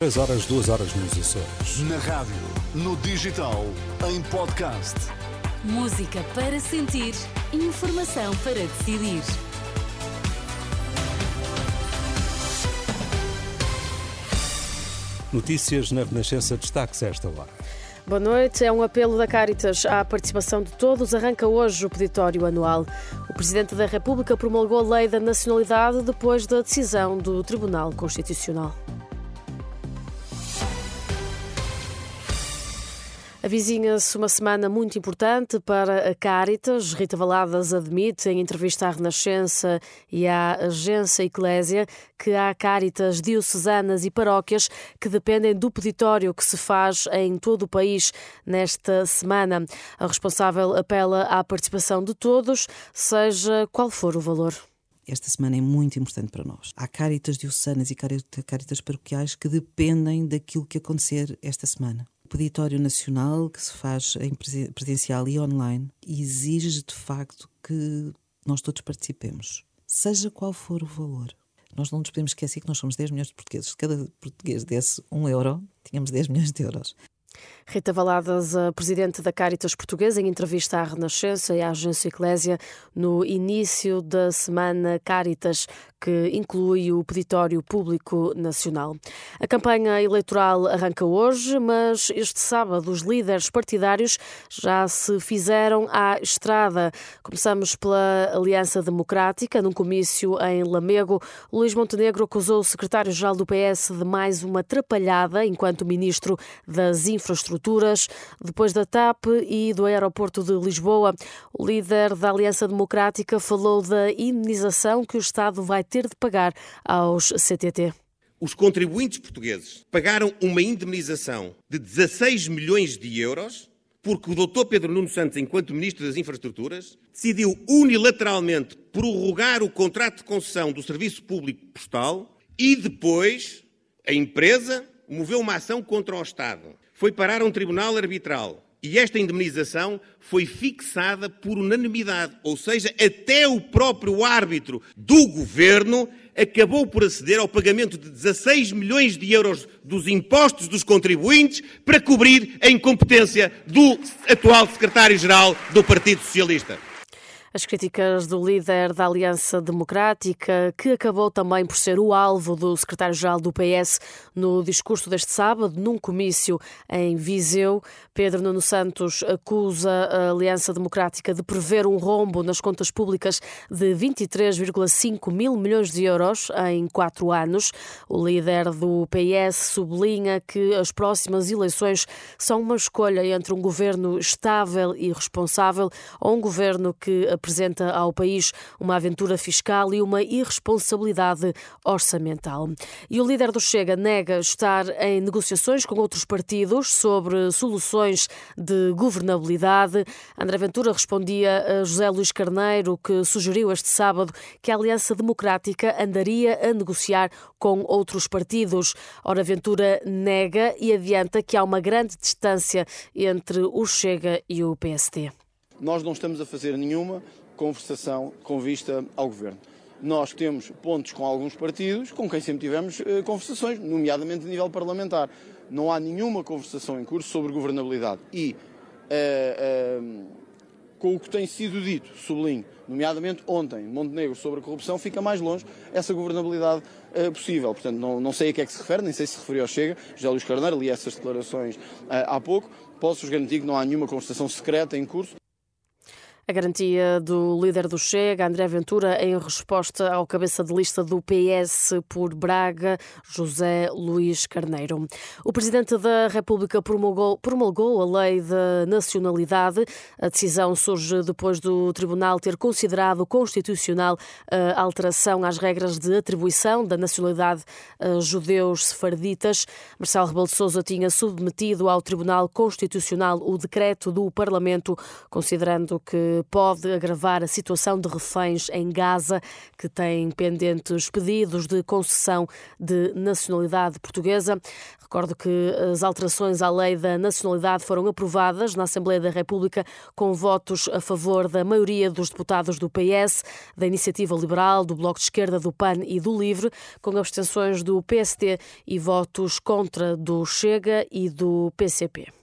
3 horas, 2 horas nos Açores. Na rádio, no digital, em podcast. Música para sentir, informação para decidir. Notícias na Renascença destaques a esta hora. Boa noite. É um apelo da Caritas à participação de todos. Arranca hoje o peditório anual. O Presidente da República promulgou a lei da nacionalidade depois da decisão do Tribunal Constitucional. Avizinha-se uma semana muito importante para a Caritas. Rita Valadas admite em entrevista à Renascença e à agência Eclésia que há Caritas diocesanas e paróquias que dependem do peditório que se faz em todo o país nesta semana. A responsável apela à participação de todos, seja qual for o valor esta semana é muito importante para nós. Há caritas diocesanas e caritas paroquiais que dependem daquilo que acontecer esta semana. Peditório nacional, que se faz em presencial e online, exige de facto que nós todos participemos, seja qual for o valor. Nós não nos podemos esquecer que nós somos 10 milhões de portugueses. Se cada português desse um euro, tínhamos 10 milhões de euros. Rita Valadas, a presidente da Caritas Portuguesa, em entrevista à Renascença e à agência Eclésia, no início da semana Caritas, que inclui o Peditório Público Nacional. A campanha eleitoral arranca hoje, mas este sábado os líderes partidários já se fizeram à estrada. Começamos pela Aliança Democrática, num comício em Lamego. Luís Montenegro acusou o secretário-geral do PS de mais uma atrapalhada enquanto ministro das Infraestruturas. Depois da TAP e do aeroporto de Lisboa, o líder da Aliança Democrática falou da indenização que o Estado vai ter de pagar aos CTT. Os contribuintes portugueses pagaram uma indemnização de 16 milhões de euros porque o Dr. Pedro Nuno Santos, enquanto Ministro das Infraestruturas, decidiu unilateralmente prorrogar o contrato de concessão do Serviço Público Postal e depois a empresa moveu uma ação contra o Estado. Foi parar a um tribunal arbitral e esta indemnização foi fixada por unanimidade, ou seja, até o próprio árbitro do governo acabou por aceder ao pagamento de 16 milhões de euros dos impostos dos contribuintes para cobrir a incompetência do atual secretário-geral do Partido Socialista. As críticas do líder da Aliança Democrática, que acabou também por ser o alvo do secretário-geral do PS no discurso deste sábado, num comício em Viseu. Pedro Nuno Santos acusa a Aliança Democrática de prever um rombo nas contas públicas de 23,5 mil milhões de euros em quatro anos. O líder do PS sublinha que as próximas eleições são uma escolha entre um governo estável e responsável ou um governo que apresenta ao país uma aventura fiscal e uma irresponsabilidade orçamental. E o líder do Chega nega estar em negociações com outros partidos sobre soluções de governabilidade. André Ventura respondia a José Luís Carneiro, que sugeriu este sábado que a Aliança Democrática andaria a negociar com outros partidos. Ora, Ventura nega e adianta que há uma grande distância entre o Chega e o PSD. Nós não estamos a fazer nenhuma conversação com vista ao governo. Nós temos pontos com alguns partidos com quem sempre tivemos eh, conversações, nomeadamente a nível parlamentar. Não há nenhuma conversação em curso sobre governabilidade. E eh, eh, com o que tem sido dito, sublinho, nomeadamente ontem, Montenegro, sobre a corrupção, fica mais longe essa governabilidade uh, possível. Portanto, não, não sei a que é que se refere, nem sei se referiu ao Chega. José Luís Carneiro li essas declarações uh, há pouco. Posso-vos garantir que não há nenhuma conversação secreta em curso. A garantia do líder do Chega, André Ventura, em resposta ao cabeça de lista do PS por Braga, José Luís Carneiro. O Presidente da República promulgou, promulgou a lei da nacionalidade. A decisão surge depois do Tribunal ter considerado constitucional a alteração às regras de atribuição da nacionalidade a judeus sefarditas. Marcelo Rebelo de Sousa tinha submetido ao Tribunal Constitucional o decreto do Parlamento, considerando que pode agravar a situação de reféns em Gaza, que tem pendentes pedidos de concessão de nacionalidade portuguesa. Recordo que as alterações à lei da nacionalidade foram aprovadas na Assembleia da República com votos a favor da maioria dos deputados do PS, da Iniciativa Liberal, do Bloco de Esquerda, do PAN e do LIVRE, com abstenções do PST e votos contra do Chega e do PCP.